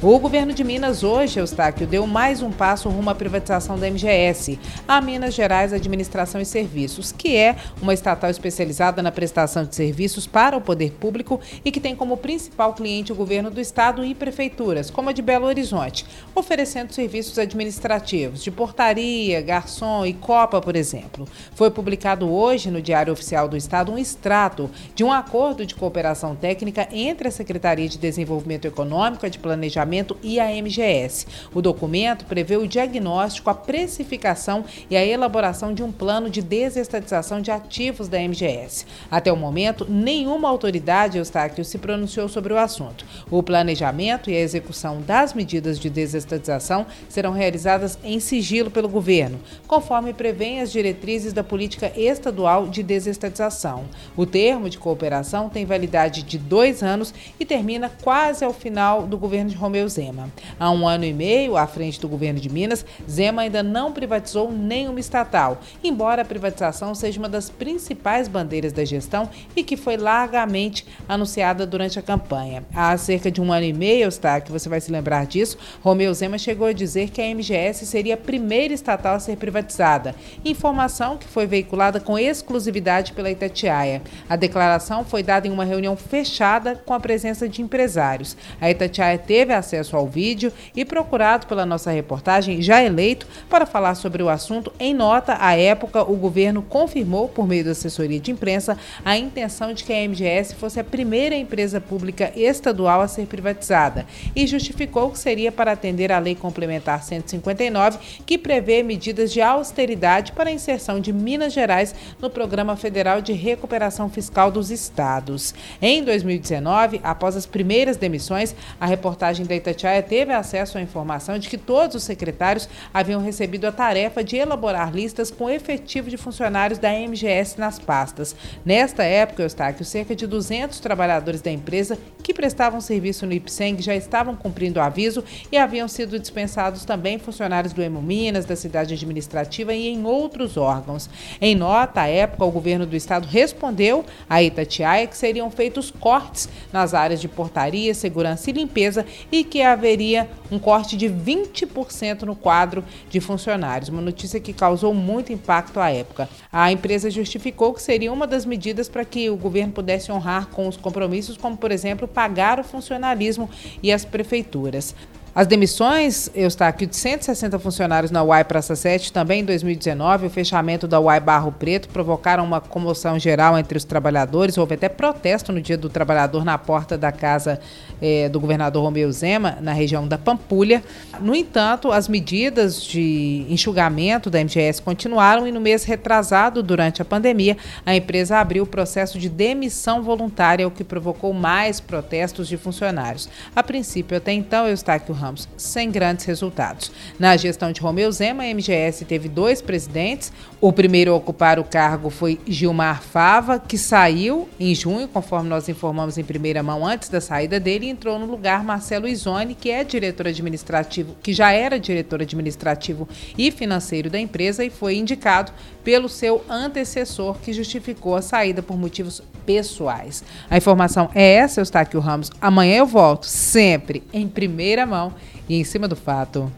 O governo de Minas hoje, Eustáquio, deu mais um passo rumo à privatização da MGS, a Minas Gerais Administração e Serviços, que é uma estatal especializada na prestação de serviços para o poder público e que tem como principal cliente o governo do estado e prefeituras, como a de Belo Horizonte, oferecendo serviços administrativos de portaria, garçom e copa, por exemplo. Foi publicado hoje no Diário Oficial do Estado um extrato de um acordo de cooperação técnica entre a Secretaria de Desenvolvimento Econômico e de Planejamento e a MGS. O documento prevê o diagnóstico, a precificação e a elaboração de um plano de desestatização de ativos da MGS. Até o momento, nenhuma autoridade, Eustáquio, se pronunciou sobre o assunto. O planejamento e a execução das medidas de desestatização serão realizadas em sigilo pelo governo, conforme prevêem as diretrizes da política estadual de desestatização. O termo de cooperação tem validade de dois anos e termina quase ao final do governo de Romeu Zema. Há um ano e meio, à frente do governo de Minas, Zema ainda não privatizou nenhuma estatal, embora a privatização seja uma das principais bandeiras da gestão e que foi largamente anunciada durante a campanha. Há cerca de um ano e meio, que você vai se lembrar disso, Romeu Zema chegou a dizer que a MGS seria a primeira estatal a ser privatizada, informação que foi veiculada com exclusividade pela Itatiaia. A declaração foi dada em uma reunião fechada com a presença de empresários. A Itatiaia teve acesso acesso ao vídeo e procurado pela nossa reportagem, já eleito, para falar sobre o assunto. Em nota, à época, o governo confirmou, por meio da assessoria de imprensa, a intenção de que a MGS fosse a primeira empresa pública estadual a ser privatizada e justificou que seria para atender à Lei Complementar 159, que prevê medidas de austeridade para a inserção de Minas Gerais no Programa Federal de Recuperação Fiscal dos Estados. Em 2019, após as primeiras demissões, a reportagem da Itatiaia teve acesso à informação de que todos os secretários haviam recebido a tarefa de elaborar listas com efetivo de funcionários da MGS nas pastas. Nesta época, Eustáquio, cerca de 200 trabalhadores da empresa que prestavam serviço no IPSENG já estavam cumprindo o aviso e haviam sido dispensados também funcionários do Hemominas, da cidade administrativa e em outros órgãos. Em nota, à época, o governo do estado respondeu à Itatiaia que seriam feitos cortes nas áreas de portaria, segurança e limpeza e que haveria um corte de 20% no quadro de funcionários, uma notícia que causou muito impacto à época. A empresa justificou que seria uma das medidas para que o governo pudesse honrar com os compromissos, como, por exemplo, pagar o funcionalismo e as prefeituras. As demissões, eu está aqui de 160 funcionários na UAI Praça 7, também em 2019, o fechamento da UAI Barro Preto provocaram uma comoção geral entre os trabalhadores. Houve até protesto no Dia do Trabalhador na porta da casa eh, do governador Romeu Zema, na região da Pampulha. No entanto, as medidas de enxugamento da MGS continuaram e no mês retrasado, durante a pandemia, a empresa abriu o processo de demissão voluntária, o que provocou mais protestos de funcionários. A princípio, até então, eu aqui o Ramos, sem grandes resultados. Na gestão de Romeu Zema, a MGS teve dois presidentes. O primeiro a ocupar o cargo foi Gilmar Fava, que saiu em junho, conforme nós informamos em primeira mão antes da saída dele, e entrou no lugar Marcelo Izone, que é diretor administrativo, que já era diretor administrativo e financeiro da empresa e foi indicado pelo seu antecessor, que justificou a saída por motivos pessoais. A informação é essa, Eustáquio Ramos. Amanhã eu volto, sempre em primeira mão e em cima do fato.